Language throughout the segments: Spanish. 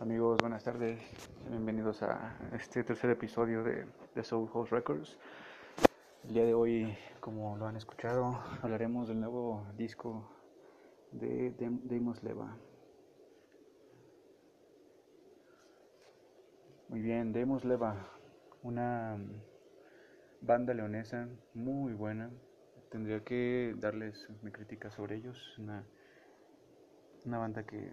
Amigos, buenas tardes. Bienvenidos a este tercer episodio de, de Soul House Records. El día de hoy, como lo han escuchado, hablaremos del nuevo disco de Demos Leva. Muy bien, Demos Leva, una banda leonesa muy buena. Tendría que darles mi crítica sobre ellos. Una, una banda que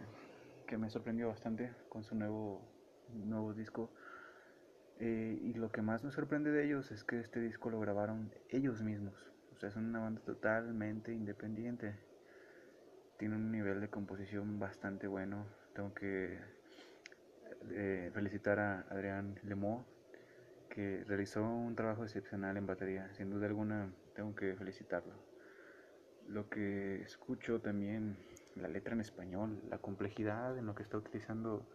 que me sorprendió bastante con su nuevo, nuevo disco. Eh, y lo que más me sorprende de ellos es que este disco lo grabaron ellos mismos. O sea, son una banda totalmente independiente. Tienen un nivel de composición bastante bueno. Tengo que eh, felicitar a Adrián Lemo, que realizó un trabajo excepcional en batería. Sin duda alguna, tengo que felicitarlo. Lo que escucho también la letra en español, la complejidad en lo que está utilizando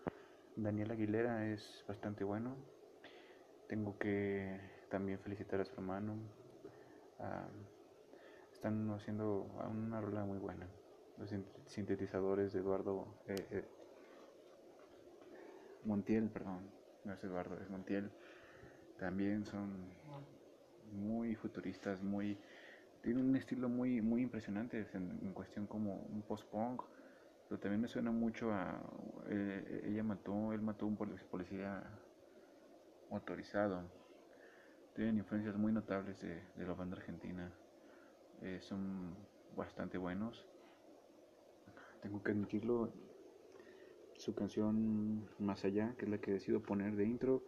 Daniel Aguilera es bastante bueno. Tengo que también felicitar a su hermano. están haciendo una rola muy buena. Los sintetizadores de Eduardo eh, eh, Montiel, perdón, no es Eduardo, es Montiel. También son muy futuristas, muy tiene un estilo muy, muy impresionante en, cuestión como un post-punk, pero también me suena mucho a, eh, ella mató, él mató un policía motorizado. Tienen influencias muy notables de, la banda argentina, eh, son bastante buenos. Tengo que admitirlo, su canción Más Allá, que es la que decido poner de intro,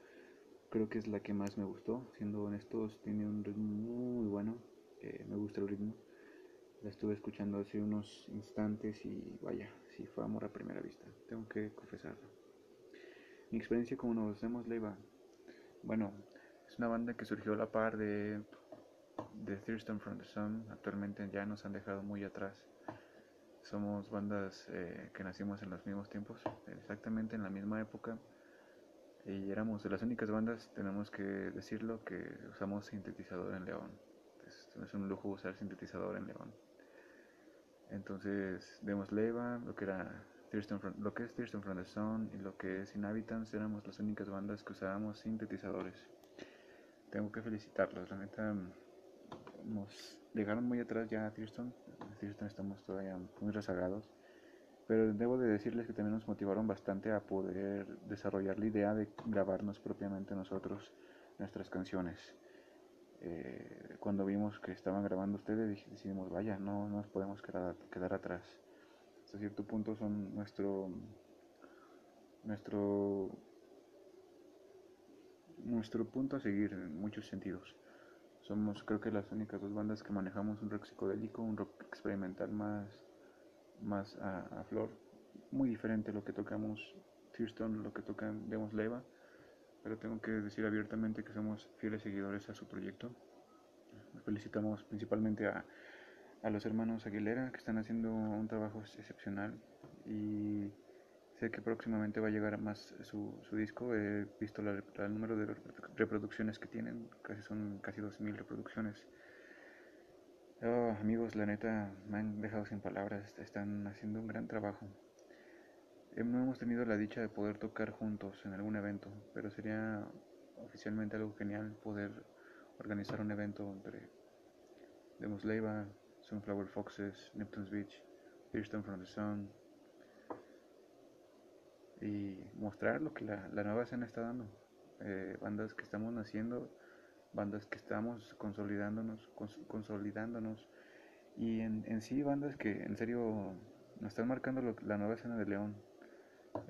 creo que es la que más me gustó, siendo honestos, tiene un ritmo muy bueno me gusta el ritmo. La estuve escuchando hace unos instantes y vaya, sí fue amor a primera vista, tengo que confesarlo. Mi experiencia como nos hacemos Leiva, bueno, es una banda que surgió a la par de, de Thurston from the Sun, actualmente ya nos han dejado muy atrás. Somos bandas eh, que nacimos en los mismos tiempos, exactamente en la misma época, y éramos de las únicas bandas, tenemos que decirlo, que usamos sintetizador en León es un lujo usar sintetizador en León. Entonces, demos Leva, lo que era from, lo que es Thurston from the Sun y lo que es Inhabitants, éramos las únicas bandas que usábamos sintetizadores. Tengo que felicitarlos, la neta nos llegaron muy atrás ya a Thurston, Thurston estamos todavía muy rezagados, pero debo de decirles que también nos motivaron bastante a poder desarrollar la idea de grabarnos propiamente nosotros nuestras canciones. Eh, cuando vimos que estaban grabando ustedes, decidimos, vaya, no, nos podemos quedar, quedar atrás. Hasta cierto punto son nuestro, nuestro, nuestro punto a seguir en muchos sentidos. Somos creo que las únicas dos bandas que manejamos un rock psicodélico, un rock experimental más, más a, flor, muy diferente a lo que tocamos Thurston, lo que tocan Demos Leva pero tengo que decir abiertamente que somos fieles seguidores a su proyecto. Felicitamos principalmente a, a los hermanos Aguilera que están haciendo un trabajo excepcional y sé que próximamente va a llegar más su, su disco. He visto el número de reproducciones que tienen, casi son casi 2.000 reproducciones. Oh, amigos, la neta me han dejado sin palabras, están haciendo un gran trabajo. No hemos tenido la dicha de poder tocar juntos en algún evento, pero sería oficialmente algo genial poder organizar un evento entre Demos Leiva, Sunflower Foxes, Neptune's Beach, Thurston from the Sun y mostrar lo que la, nueva escena está dando. Eh, bandas que estamos naciendo, bandas que estamos consolidándonos, consolidándonos y en, sí bandas que en serio nos están marcando la nueva escena de León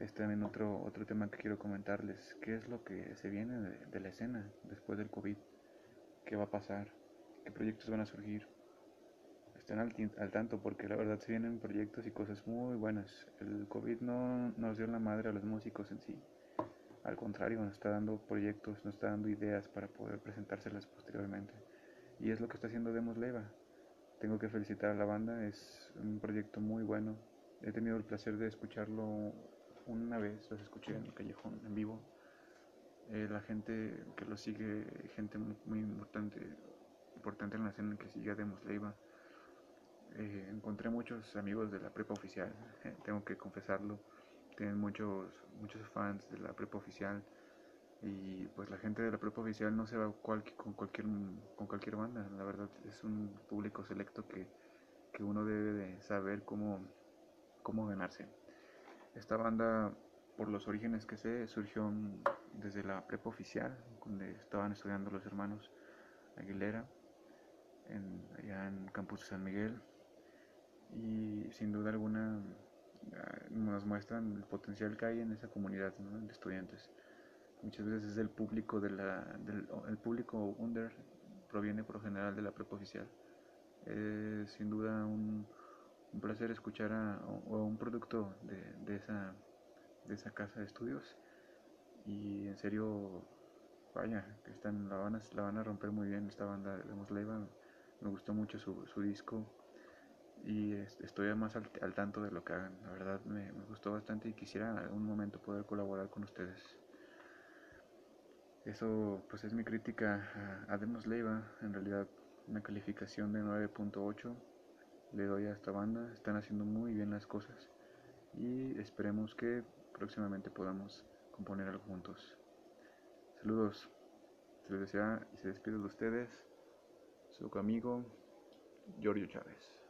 es también otro, otro tema que quiero comentarles. ¿Qué es lo que se viene de, la escena después del COVID? ¿Qué va a pasar? ¿Qué proyectos van a surgir? Estén al, al, tanto porque la verdad se vienen proyectos y cosas muy buenas. El COVID no nos dio la madre a los músicos en sí. Al contrario, nos está dando proyectos, nos está dando ideas para poder presentárselas posteriormente. Y es lo que está haciendo Demos Leva. Tengo que felicitar a la banda, es un proyecto muy bueno. He tenido el placer de escucharlo una vez los escuché en el callejón en vivo. Eh, la gente que lo sigue, gente muy, importante, importante en la escena que sigue a Demos Leiva. Eh, encontré muchos amigos de la prepa oficial, eh, tengo que confesarlo. tienen muchos, muchos fans de la prepa oficial y pues la gente de la prepa oficial no se va con cualquier con cualquier banda la verdad es un público selecto que, que uno debe de saber cómo cómo ganarse esta banda por los orígenes que sé surgió desde la prepa oficial donde estaban estudiando los hermanos Aguilera en, allá en campus San Miguel. Y sin duda alguna ah, nos muestran el potencial que hay en esa comunidad de estudiantes. Muchas veces el público de la, del el público under proviene por lo general de la prepa oficial. Es sin duda un, un placer escuchar a, un producto de, esa, de esa casa de estudios. Y en serio vaya que están la van a, la van a romper muy bien esta banda de Mosleva me gustó mucho su, disco. Y estoy más al, tanto de lo que hagan. La verdad me, gustó bastante y quisiera en algún momento poder colaborar con ustedes. Eso pues es mi crítica a, Demos Leiva, en realidad una calificación de 9.8 le doy a esta banda, están haciendo muy bien las cosas y esperemos que próximamente podamos componer algo juntos. Saludos, se les desea y se despide de ustedes su amigo Giorgio Chávez.